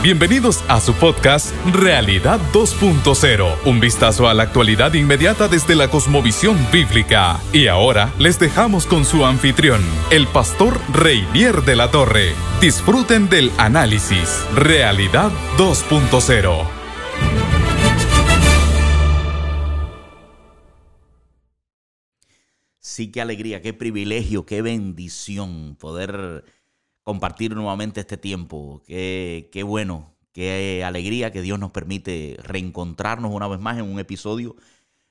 Bienvenidos a su podcast Realidad 2.0, un vistazo a la actualidad inmediata desde la cosmovisión bíblica. Y ahora les dejamos con su anfitrión, el pastor Reinier de la Torre. Disfruten del análisis Realidad 2.0. Sí, qué alegría, qué privilegio, qué bendición poder compartir nuevamente este tiempo. Qué, qué bueno, qué alegría que Dios nos permite reencontrarnos una vez más en un episodio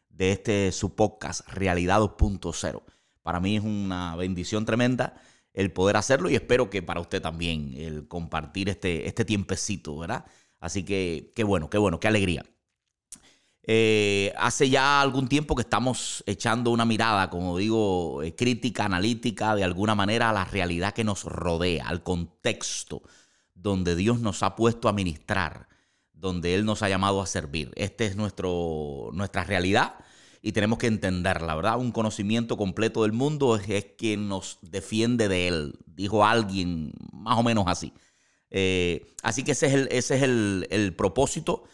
de este su podcast Realidad 2.0. Para mí es una bendición tremenda el poder hacerlo y espero que para usted también el compartir este, este tiempecito, ¿verdad? Así que qué bueno, qué bueno, qué alegría. Eh, hace ya algún tiempo que estamos echando una mirada, como digo, eh, crítica, analítica, de alguna manera a la realidad que nos rodea, al contexto donde Dios nos ha puesto a ministrar, donde Él nos ha llamado a servir. Esta es nuestra realidad y tenemos que entenderla, ¿verdad? Un conocimiento completo del mundo es, quien nos defiende de Él, dijo alguien más o menos así. Eh, así que ese es el, ese es el, el propósito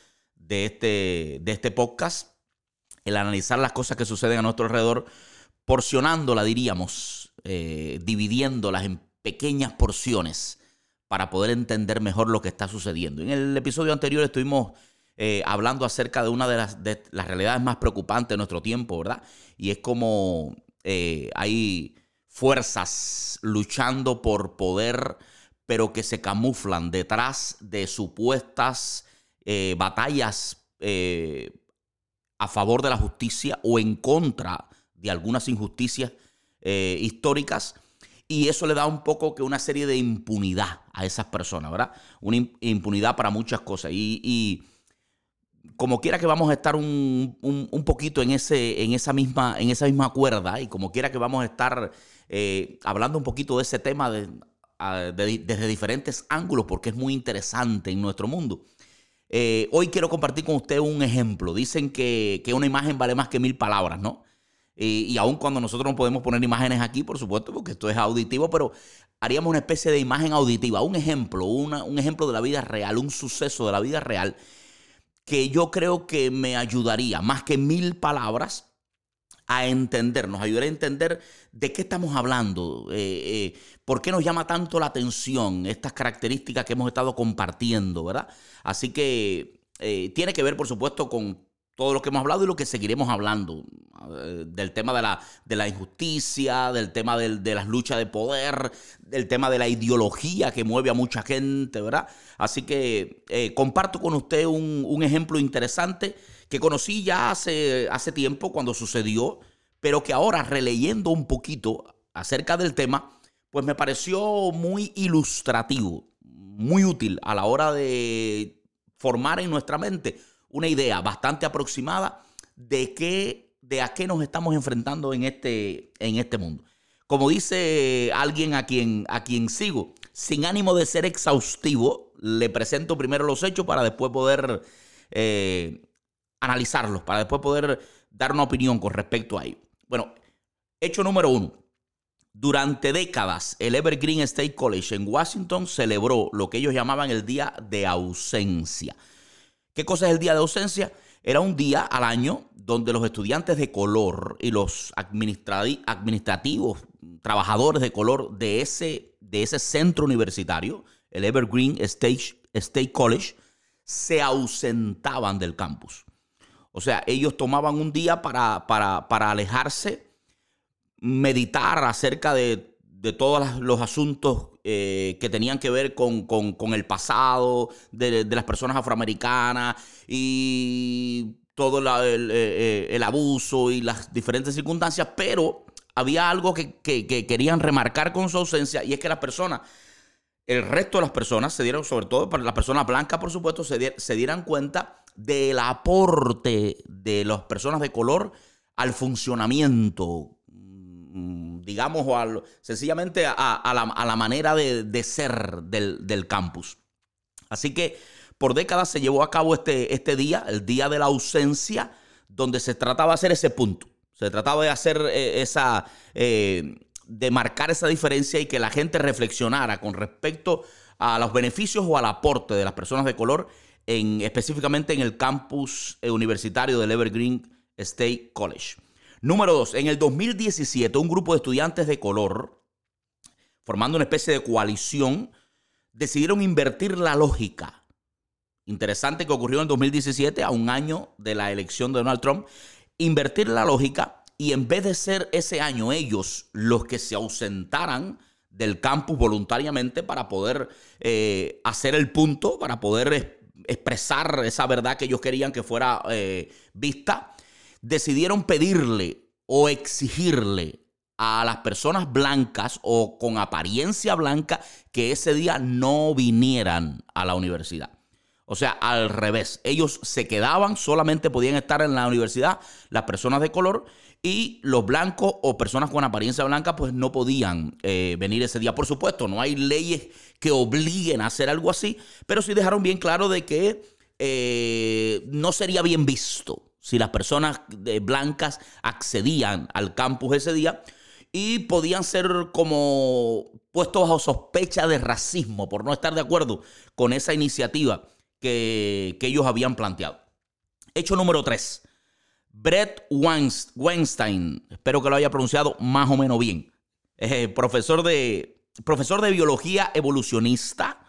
de este, de este podcast, el analizar las cosas que suceden a nuestro alrededor, porcionándola, diríamos, eh, dividiéndolas en pequeñas porciones para poder entender mejor lo que está sucediendo. En el episodio anterior estuvimos eh, hablando acerca de una de las, las, realidades más preocupantes de nuestro tiempo, ¿verdad? Y es como eh, hay fuerzas luchando por poder, pero que se camuflan detrás de supuestas eh, batallas eh, a favor de la justicia o en contra de algunas injusticias eh, históricas. Y eso le da un poco que una serie de impunidad a esas personas, ¿verdad? Una impunidad para muchas cosas. Y, como quiera que vamos a estar un, poquito en, ese, en, esa misma, en esa misma cuerda y como quiera que vamos a estar hablando un poquito de ese tema desde diferentes ángulos porque es muy interesante en nuestro mundo. Eh, hoy quiero compartir con usted un ejemplo. Dicen que, una imagen vale más que mil palabras, ¿no? Y, y aun cuando nosotros no podemos poner imágenes aquí, por supuesto, porque esto es auditivo, pero haríamos una especie de imagen auditiva, un ejemplo, un ejemplo de la vida real, un suceso de la vida real, que yo creo que me ayudaría, más que mil palabras, a entender, nos ayudaría a entender de qué estamos hablando, eh, eh, por qué nos llama tanto la atención estas características que hemos estado compartiendo, ¿verdad? Así que eh, tiene que ver, por supuesto, con todo lo que hemos hablado y lo que seguiremos hablando, del tema de la, de la injusticia, del tema de las luchas de poder, del tema de la ideología que mueve a mucha gente, ¿verdad? Así que comparto con usted un ejemplo interesante que conocí ya hace, hace tiempo cuando sucedió, pero que ahora releyendo un poquito acerca del tema, pues me pareció muy ilustrativo, muy útil a la hora de formar en nuestra mente una idea bastante aproximada de qué, de a qué nos estamos enfrentando en este, en este mundo. Como dice alguien a quien, a quien sigo, sin ánimo de ser exhaustivo, le presento primero los hechos para después poder eh, analizarlos para después poder dar una opinión con respecto a ello. Bueno, hecho número uno. Durante décadas, el Evergreen State College en Washington celebró lo que ellos llamaban el Día de Ausencia. ¿Qué cosa es el Día de Ausencia? Era un día al año donde los estudiantes de color y los administrativos, trabajadores de color de ese, de ese centro universitario, el Evergreen State, State College, se ausentaban del campus. O sea, ellos tomaban un día para, para, alejarse, meditar acerca de, todos los asuntos eh, que tenían que ver con, el pasado de, las personas afroamericanas y todo eh, eh, el, abuso y las diferentes circunstancias, pero había algo que, querían remarcar con su ausencia y es que las personas, el resto de las personas se dieron, sobre todo para las personas blancas, por supuesto, se, se dieran cuenta del aporte de las personas de color al funcionamiento, mm, digamos, o sencillamente a, la, manera de, ser del, campus. Así que por décadas se llevó a cabo este, este día, el día de la ausencia, donde se trataba de hacer ese punto. Se trataba de hacer eh, esa, eh, de marcar esa diferencia y que la gente reflexionara con respecto a los beneficios o al aporte de las personas de color, en, específicamente en el campus eh, universitario del Evergreen State College. Número dos, en el 2017 un grupo de estudiantes de color, formando una especie de coalición, decidieron invertir la lógica. Interesante que ocurrió en el 2017, a un año de la elección de Donald Trump, invertir la lógica y en vez de ser ese año ellos los que se ausentaran del campus voluntariamente para poder eh, hacer el punto, para poder expresar esa verdad que ellos querían que fuera eh, vista, decidieron pedirle o exigirle a las personas blancas o con apariencia blanca que ese día no vinieran a la universidad. O sea, al revés, ellos se quedaban, solamente podían estar en la universidad las personas de color y los blancos o personas con apariencia blanca pues no podían eh, venir ese día. Por supuesto, no hay leyes que obliguen a hacer algo así, pero sí dejaron bien claro de que eh, no sería bien visto si las personas blancas accedían al campus ese día y podían ser como puestos bajo sospecha de racismo por no estar de acuerdo con esa iniciativa que, que ellos habían planteado. Hecho número tres Brett Weinstein, espero que lo haya pronunciado más o menos bien, es profesor de, profesor de biología evolucionista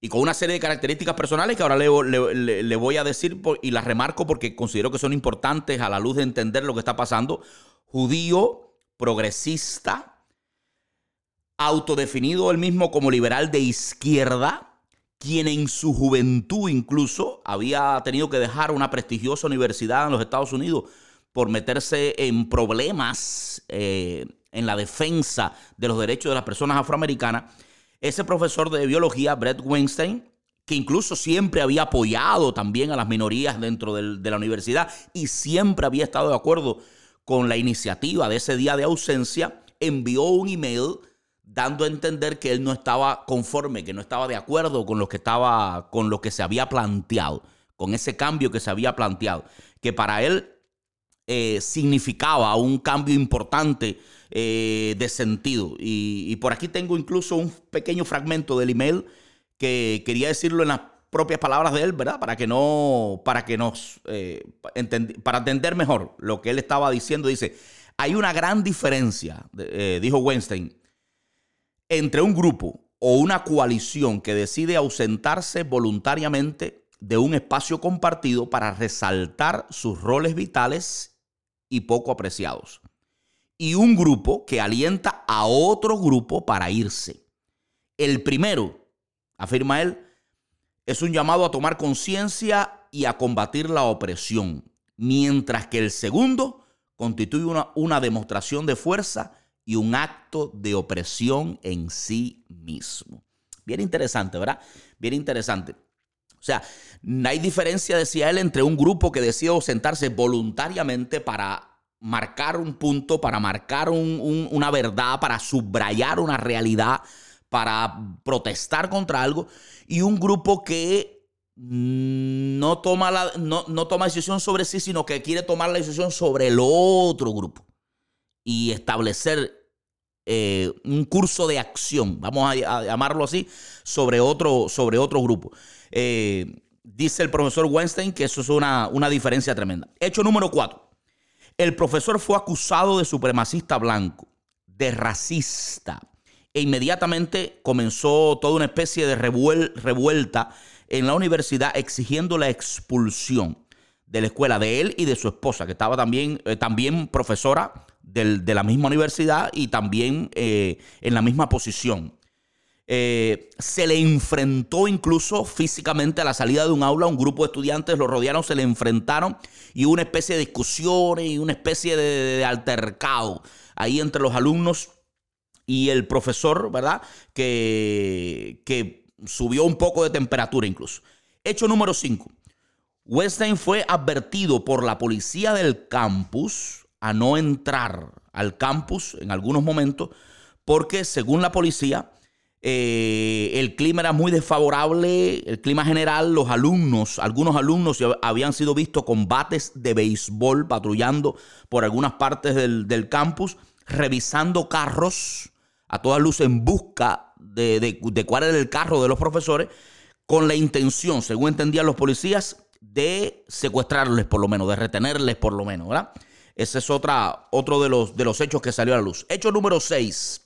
y con una serie de características personales que ahora le, voy a decir y las remarco porque considero que son importantes a la luz de entender lo que está pasando. Judío, progresista, autodefinido él mismo como liberal de izquierda, quien en su juventud incluso había tenido que dejar una prestigiosa universidad en los Estados Unidos por meterse en problemas eh, en la defensa de los derechos de las personas afroamericanas. Ese profesor de biología, Brett Weinstein, que incluso siempre había apoyado también a las minorías dentro de la universidad y siempre había estado de acuerdo con la iniciativa de ese día de ausencia, envió un email dando a entender que él no estaba conforme, que no estaba de acuerdo con lo que estaba, con lo que se había planteado, con ese cambio que se había planteado, que para él eh, significaba un cambio importante eh, de sentido. Y, por aquí tengo incluso un pequeño fragmento del email que quería decirlo en las propias palabras de él, ¿verdad? Para que no, para que nos, eh, para entender mejor lo que él estaba diciendo. Dice, hay una gran diferencia, dijo Weinstein, entre un grupo o una coalición que decide ausentarse voluntariamente de un espacio compartido para resaltar sus roles vitales y poco apreciados. Y un grupo que alienta a otro grupo para irse. El primero, afirma él, es un llamado a tomar conciencia y a combatir la opresión, mientras que el segundo constituye una, una demostración de fuerza y un acto de opresión en sí mismo. Bien interesante, ¿verdad? Bien interesante. O sea, no hay diferencia, decía él, entre un grupo que decide sentarse voluntariamente para marcar un punto, para marcar una verdad, para subrayar una realidad, para protestar contra algo, y un grupo que no toma, la, no, toma decisión sobre sí, sino que quiere tomar la decisión sobre el otro grupo y establecer eh, un curso de acción, vamos a, llamarlo así, sobre otro, sobre otro grupo. Eh, dice el profesor Weinstein que eso es una, una diferencia tremenda. Hecho número cuatro. El profesor fue acusado de supremacista blanco, de racista, e inmediatamente comenzó toda una especie de revuelta en la universidad exigiendo la expulsión de la escuela de él y de su esposa, que estaba también, eh, también profesora de la misma universidad y también eh, en la misma posición. Eh, se le enfrentó incluso físicamente a la salida de un aula, un grupo de estudiantes lo rodearon, se le enfrentaron y hubo una especie de discusión y una especie de, altercado ahí entre los alumnos y el profesor, ¿verdad? Que, que subió un poco de temperatura incluso. Hecho número 5. Weinstein fue advertido por la policía del campus a no entrar al campus en algunos momentos porque según la policía eh, el clima era muy desfavorable, el clima general, los alumnos, algunos alumnos habían sido vistos con bates de béisbol patrullando por algunas partes del, del campus, revisando carros a todas luces en busca de, de cuál era el carro de los profesores, con la intención, según entendían los policías, de secuestrarles por lo menos, de retenerles por lo menos, ¿verdad? Ese es otra, otro de los, de los hechos que salió a la luz. Hecho número 6.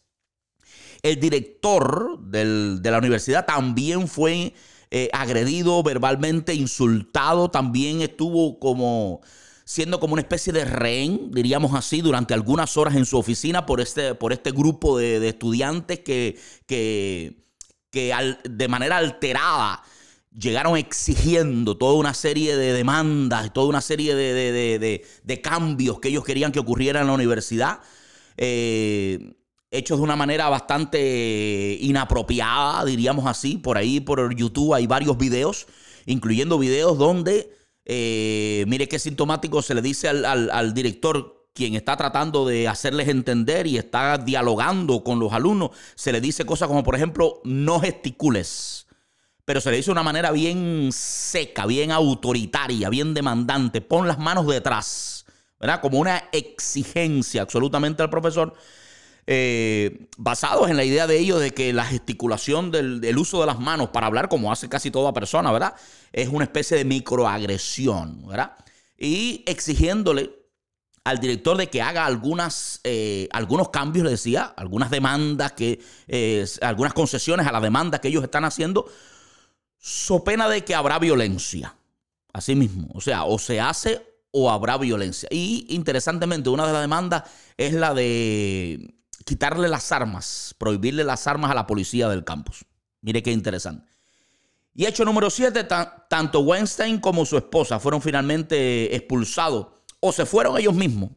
El director de la universidad también fue eh, agredido verbalmente, insultado, también estuvo como siendo como una especie de rehén, diríamos así, durante algunas horas en su oficina por este, por este grupo de, estudiantes que, que, que de manera alterada llegaron exigiendo toda una serie de demandas, toda una serie de, cambios que ellos querían que ocurrieran en la universidad, eh, hechos de una manera bastante inapropiada, diríamos así. Por ahí, por YouTube, hay varios videos, incluyendo videos donde, eh, mire qué sintomático se le dice al, al director quien está tratando de hacerles entender y está dialogando con los alumnos, se le dice cosas como, por ejemplo, no gesticules pero se le dice de una manera bien seca, bien autoritaria, bien demandante. Pon las manos detrás, ¿verdad? Como una exigencia absolutamente al profesor, eh, basados en la idea de ellos de que la gesticulación del, uso de las manos para hablar, como hace casi toda persona, ¿verdad? Es una especie de microagresión, ¿verdad? Y exigiéndole al director de que haga algunas, eh, algunos cambios, le decía, algunas demandas, que, eh, algunas concesiones a la demanda que ellos están haciendo so pena de que habrá violencia. Así mismo. O sea, o se hace o habrá violencia. Y interesantemente, una de las demandas es la de quitarle las armas, prohibirle las armas a la policía del campus. Mire qué interesante. Y hecho número 7, tanto Weinstein como su esposa fueron finalmente expulsados, o se fueron ellos mismos,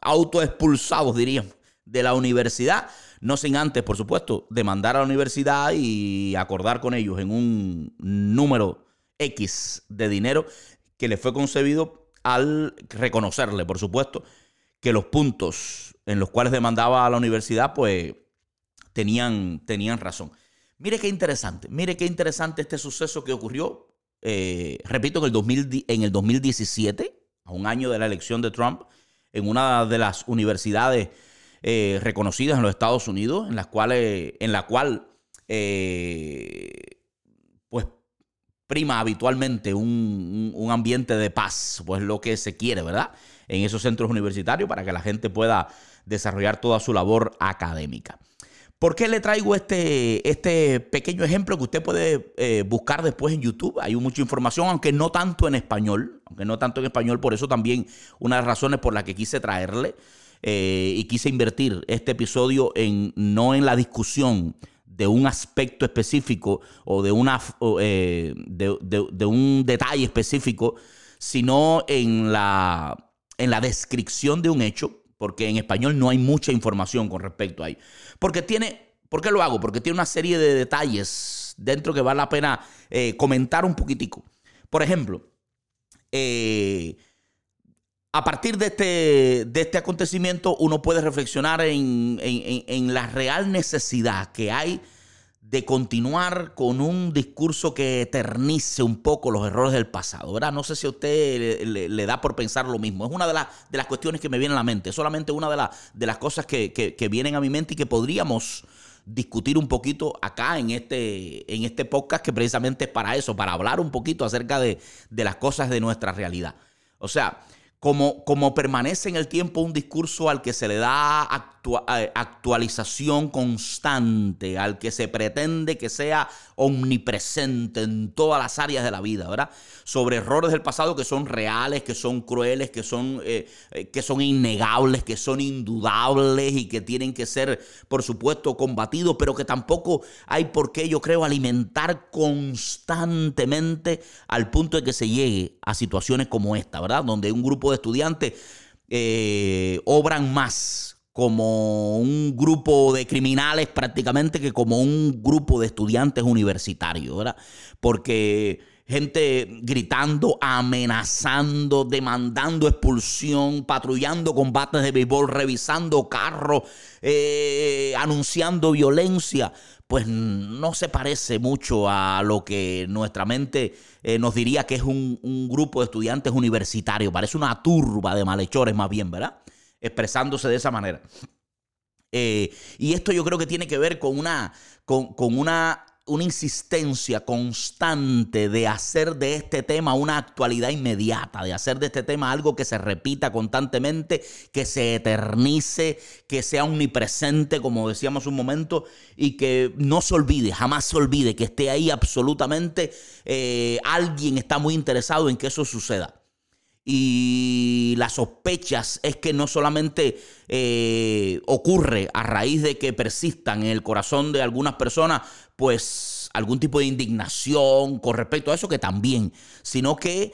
autoexpulsados, diríamos, de la universidad no sin antes, por supuesto, demandar a la universidad y acordar con ellos en un número X de dinero que le fue concebido al reconocerle, por supuesto, que los puntos en los cuales demandaba a la universidad, pues tenían, tenían razón. Mire qué interesante, mire qué interesante este suceso que ocurrió, eh, repito, en el, 2000, en el 2017, a un año de la elección de Trump, en una de las universidades eh, reconocidas en los Estados Unidos, en las cuales, en la cual eh, pues prima habitualmente un, un, ambiente de paz, pues lo que se quiere, ¿verdad? En esos centros universitarios para que la gente pueda desarrollar toda su labor académica. ¿Por qué le traigo este, este pequeño ejemplo que usted puede eh, buscar después en YouTube? Hay mucha información, aunque no tanto en español, aunque no tanto en español, por eso también una de las razones por las que quise traerle eh, y quise invertir este episodio en no en la discusión de un aspecto específico o de, una, eh, de, un detalle específico, sino en la, en la descripción de un hecho, porque en español no hay mucha información con respecto a ello. Porque tiene, ¿por qué lo hago? Porque tiene una serie de detalles dentro que vale la pena eh, comentar un poquitico. Por ejemplo, eh, a partir de este, de este acontecimiento, uno puede reflexionar en, la real necesidad que hay de continuar con un discurso que eternice un poco los errores del pasado, ¿verdad? No sé si a usted le, da por pensar lo mismo. Es una de, de, las cuestiones que me viene a la mente. Es solamente una de, de las cosas que, que, vienen a mi mente y que podríamos discutir un poquito acá en este, en este podcast que precisamente es para eso, para hablar un poquito acerca de, de las cosas de nuestra realidad. O sea, como, permanece en el tiempo un discurso al que se le da actualización constante, al que se pretende que sea omnipresente en todas las áreas de la vida, ¿verdad? Sobre errores del pasado que son reales, que son crueles, que son, eh, eh, que son innegables, que son indudables y que tienen que ser, por supuesto, combatidos, pero que tampoco hay por qué, yo creo, alimentar constantemente al punto de que se llegue a situaciones como esta, ¿verdad? Donde un grupo de estudiantes eh, obran más como un grupo de criminales prácticamente que como un grupo de estudiantes universitarios, ¿verdad? Porque gente gritando, amenazando, demandando expulsión, patrullando combates de béisbol, revisando carros, eh, anunciando violencia, pues no se parece mucho a lo que nuestra mente eh, nos diría que es un, un grupo de estudiantes universitarios. Parece una turba de malhechores más bien, ¿verdad? Expresándose de esa manera. Eh, y esto yo creo que tiene que ver con una, con, con una una insistencia constante de hacer de este tema una actualidad inmediata, de hacer de este tema algo que se repita constantemente, que se eternice, que sea omnipresente, como decíamos un momento, y que no se olvide, jamás se olvide, que esté ahí absolutamente, eh, alguien está muy interesado en que eso suceda. Y las sospechas es que no solamente eh, ocurre a raíz de que persistan en el corazón de algunas personas, pues algún tipo de indignación con respecto a eso, que también, sino que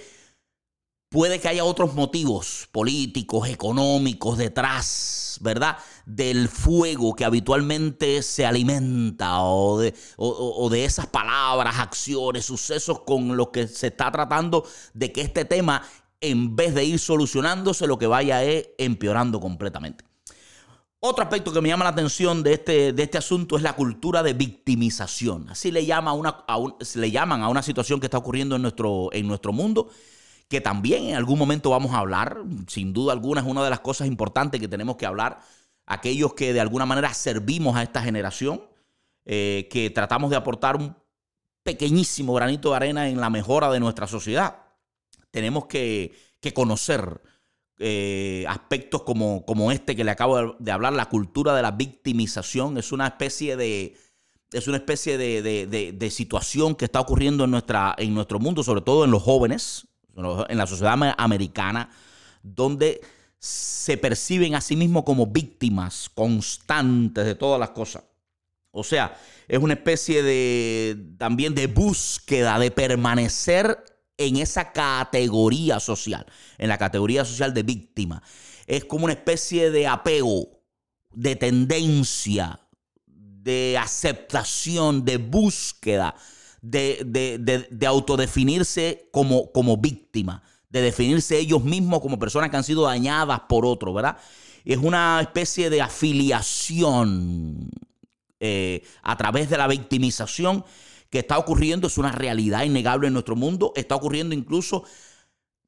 puede que haya otros motivos políticos, económicos detrás, ¿verdad? Del fuego que habitualmente se alimenta o de, o de, esas palabras, acciones, sucesos con los que se está tratando de que este tema en vez de ir solucionándose, lo que vaya es empeorando completamente. Otro aspecto que me llama la atención de este, de este asunto es la cultura de victimización. Así le, llama una, llaman a una situación que está ocurriendo en nuestro, en nuestro mundo, que también en algún momento vamos a hablar. Sin duda alguna es una de las cosas importantes que tenemos que hablar. Aquellos que de alguna manera servimos a esta generación, eh, que tratamos de aportar un pequeñísimo granito de arena en la mejora de nuestra sociedad tenemos que, conocer eh, aspectos como, como, este que le acabo de hablar, la cultura de la victimización, es una especie de, es una especie de, situación que está ocurriendo en, nuestra, en nuestro mundo, sobre todo en los jóvenes, en la sociedad americana, donde se perciben a sí mismos como víctimas constantes de todas las cosas. O sea, es una especie de también de búsqueda de permanecer en esa categoría social, en la categoría social de víctima. Es como una especie de apego, de tendencia, de aceptación, de búsqueda, de, autodefinirse como, como víctima, de definirse ellos mismos como personas que han sido dañadas por otro, ¿verdad? Es una especie de afiliación eh, a través de la victimización que está ocurriendo, es una realidad innegable en nuestro mundo, está ocurriendo incluso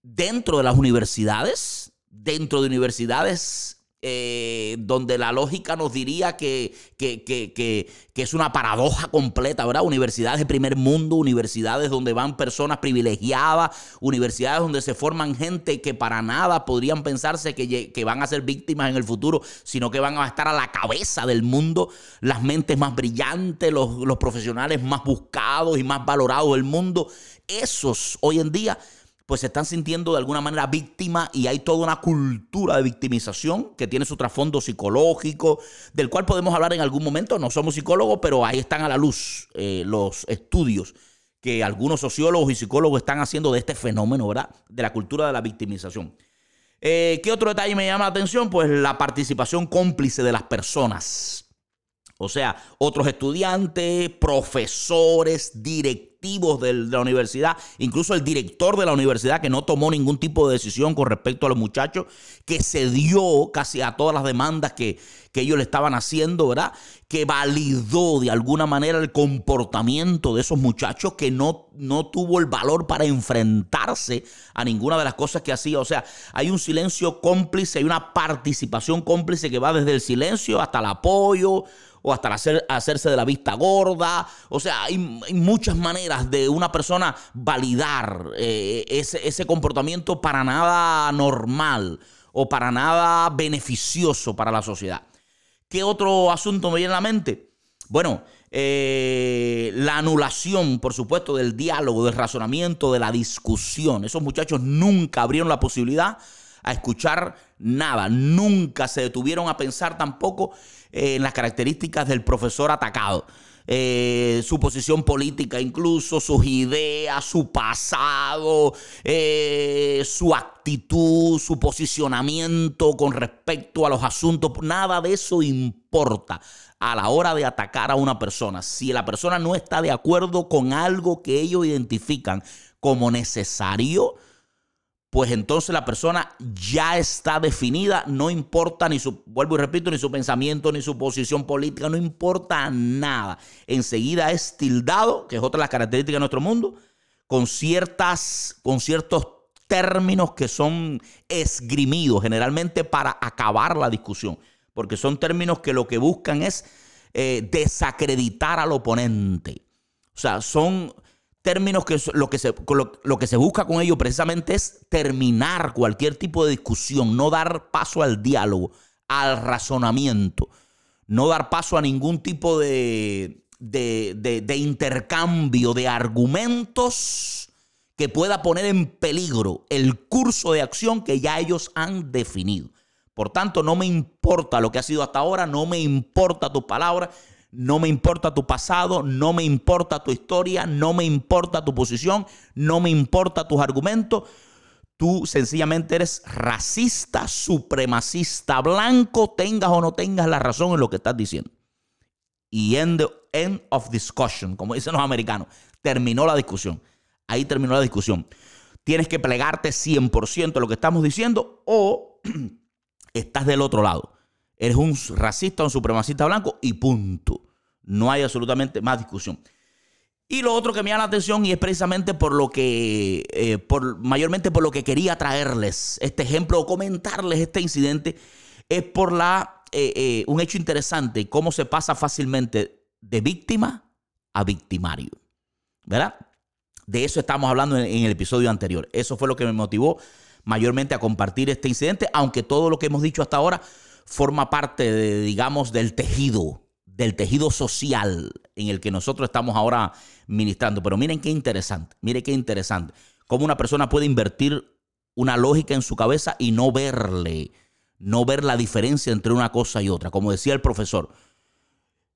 dentro de las universidades, dentro de universidades eh, donde la lógica nos diría que, que, es una paradoja completa, ¿verdad? Universidades de primer mundo, universidades donde van personas privilegiadas, universidades donde se forman gente que para nada podrían pensarse que, van a ser víctimas en el futuro, sino que van a estar a la cabeza del mundo, las mentes más brillantes, los, los profesionales más buscados y más valorados del mundo. Esos hoy en día pues se están sintiendo de alguna manera víctimas y hay toda una cultura de victimización que tiene su trasfondo psicológico, del cual podemos hablar en algún momento. No somos psicólogos, pero ahí están a la luz eh, los estudios que algunos sociólogos y psicólogos están haciendo de este fenómeno, ¿verdad? De la cultura de la victimización. Eh, ¿Qué otro detalle me llama la atención? Pues la participación cómplice de las personas. O sea, otros estudiantes, profesores, directivos de la universidad, incluso el director de la universidad que no tomó ningún tipo de decisión con respecto a los muchachos, que se dio casi a todas las demandas que, que ellos le estaban haciendo, ¿verdad? Que validó de alguna manera el comportamiento de esos muchachos que no, no tuvo el valor para enfrentarse a ninguna de las cosas que hacía. O sea, hay un silencio cómplice, hay una participación cómplice que va desde el silencio hasta el apoyo o hasta hacer, hacerse de la vista gorda. O sea, hay, muchas maneras de una persona validar eh, ese, ese comportamiento para nada normal o para nada beneficioso para la sociedad. ¿Qué otro asunto me viene a la mente? Bueno, eh, la anulación, por supuesto, del diálogo, del razonamiento, de la discusión. Esos muchachos nunca abrieron la posibilidad a escuchar nada, nunca se detuvieron a pensar tampoco eh, en las características del profesor atacado. Eh, su posición política, incluso sus ideas, su pasado, eh, su actitud, su posicionamiento con respecto a los asuntos. Nada de eso importa a la hora de atacar a una persona. Si la persona no está de acuerdo con algo que ellos identifican como necesario, pues entonces la persona ya está definida, no importa ni su, vuelvo y repito, ni su pensamiento, ni su posición política, no importa nada. Enseguida es tildado, que es otra de las características de nuestro mundo, con ciertas, con ciertos términos que son esgrimidos generalmente para acabar la discusión, porque son términos que lo que buscan es eh, desacreditar al oponente. O sea, son términos que lo que, se, lo, que se busca con ellos precisamente es terminar cualquier tipo de discusión, no dar paso al diálogo, al razonamiento, no dar paso a ningún tipo de, de, intercambio de argumentos que pueda poner en peligro el curso de acción que ya ellos han definido. Por tanto, no me importa lo que ha sido hasta ahora, no me importa tu palabra, no me importa tu pasado, no me importa tu historia, no me importa tu posición, no me importa tus argumentos. Tú sencillamente eres racista, supremacista, blanco, tengas o no tengas la razón en lo que estás diciendo. Y end, end of discussion, como dicen los americanos, terminó la discusión. Ahí terminó la discusión. Tienes que plegarte 100% de lo que estamos diciendo o estás del otro lado. Eres un racista, un supremacista blanco y punto. No hay absolutamente más discusión. Y lo otro que me llama la atención y es precisamente por lo que, eh, por, mayormente por lo que quería traerles este ejemplo o comentarles este incidente, es por la, eh, eh, un hecho interesante, cómo se pasa fácilmente de víctima a victimario. ¿Verdad? De eso estamos hablando en el episodio anterior. Eso fue lo que me motivó mayormente a compartir este incidente, aunque todo lo que hemos dicho hasta ahora forma parte, de, digamos, del tejido, del tejido social en el que nosotros estamos ahora ministrando. Pero miren qué interesante, miren qué interesante. Cómo una persona puede invertir una lógica en su cabeza y no verle, no ver la diferencia entre una cosa y otra. Como decía el profesor,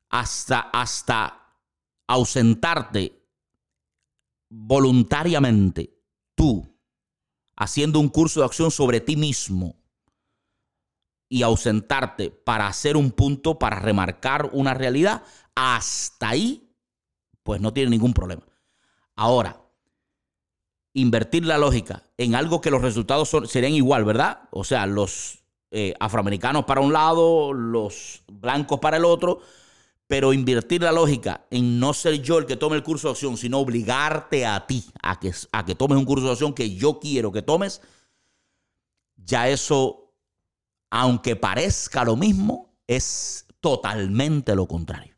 hasta, hasta ausentarte voluntariamente, tú, haciendo un curso de acción sobre ti mismo, y ausentarte para hacer un punto, para remarcar una realidad, hasta ahí, pues no tiene ningún problema. Ahora, invertir la lógica en algo que los resultados serían igual, ¿verdad? O sea, los eh, afroamericanos para un lado, los blancos para el otro, pero invertir la lógica en no ser yo el que tome el curso de acción, sino obligarte a ti a que, a que tomes un curso de acción que yo quiero que tomes, ya eso aunque parezca lo mismo, es totalmente lo contrario.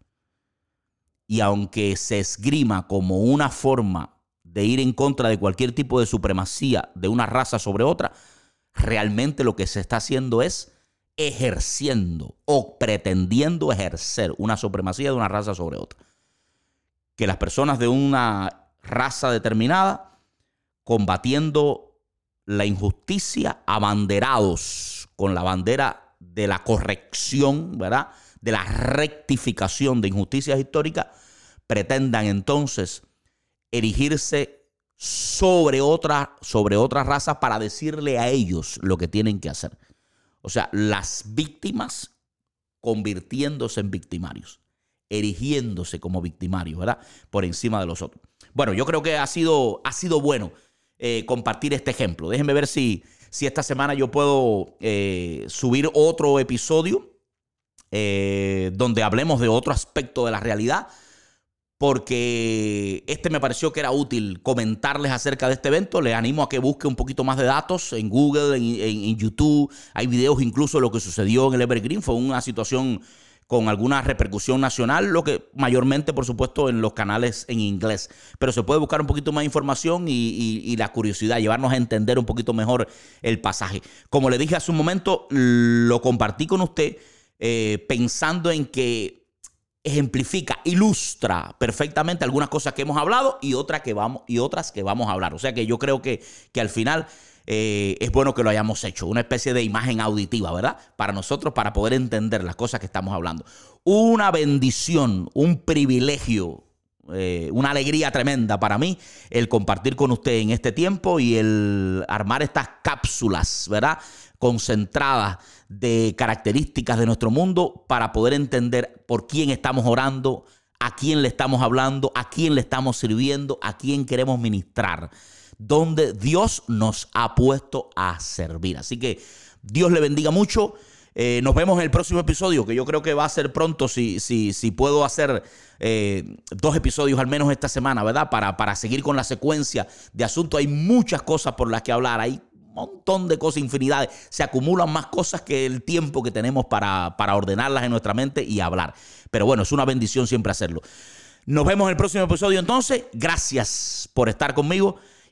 Y aunque se esgrima como una forma de ir en contra de cualquier tipo de supremacía de una raza sobre otra, realmente lo que se está haciendo es ejerciendo o pretendiendo ejercer una supremacía de una raza sobre otra. Que las personas de una raza determinada, combatiendo la injusticia, abanderados con la bandera de la corrección, ¿verdad? De la rectificación de injusticias históricas, pretendan entonces erigirse sobre otra, sobre otra raza para decirle a ellos lo que tienen que hacer. O sea, las víctimas convirtiéndose en victimarios, erigiéndose como victimarios, ¿verdad? Por encima de los otros. Bueno, yo creo que ha sido, ha sido bueno eh, compartir este ejemplo. Déjenme ver si, si esta semana yo puedo eh, subir otro episodio eh, donde hablemos de otro aspecto de la realidad, porque este me pareció que era útil comentarles acerca de este evento. Les animo a que busque un poquito más de datos en Google, en, YouTube. Hay videos incluso de lo que sucedió en el Evergreen. Fue una situación con alguna repercusión nacional, lo que mayormente, por supuesto, en los canales en inglés. Pero se puede buscar un poquito más de información y, la curiosidad, llevarnos a entender un poquito mejor el pasaje. Como le dije hace un momento, lo compartí con usted eh, pensando en que ejemplifica, ilustra perfectamente algunas cosas que hemos hablado y, otras que vamos, y otras que vamos a hablar. O sea que yo creo que, que al final eh, es bueno que lo hayamos hecho. Una especie de imagen auditiva, ¿verdad? Para nosotros, para poder entender las cosas que estamos hablando. Una bendición, un privilegio, eh, una alegría tremenda para mí el compartir con usted en este tiempo y el armar estas cápsulas, ¿verdad? Concentradas de características de nuestro mundo para poder entender por quién estamos orando, a quién le estamos hablando, a quién le estamos sirviendo, a quién queremos ministrar donde Dios nos ha puesto a servir. Así que Dios le bendiga mucho. Eh, nos vemos en el próximo episodio, que yo creo que va a ser pronto, si, si, si puedo hacer eh, dos episodios al menos esta semana, ¿verdad? Para, para seguir con la secuencia de asuntos. Hay muchas cosas por las que hablar, hay montón de cosas, infinidades. Se acumulan más cosas que el tiempo que tenemos para, para ordenarlas en nuestra mente y hablar. Pero bueno, es una bendición siempre hacerlo. Nos vemos en el próximo episodio entonces. Gracias por estar conmigo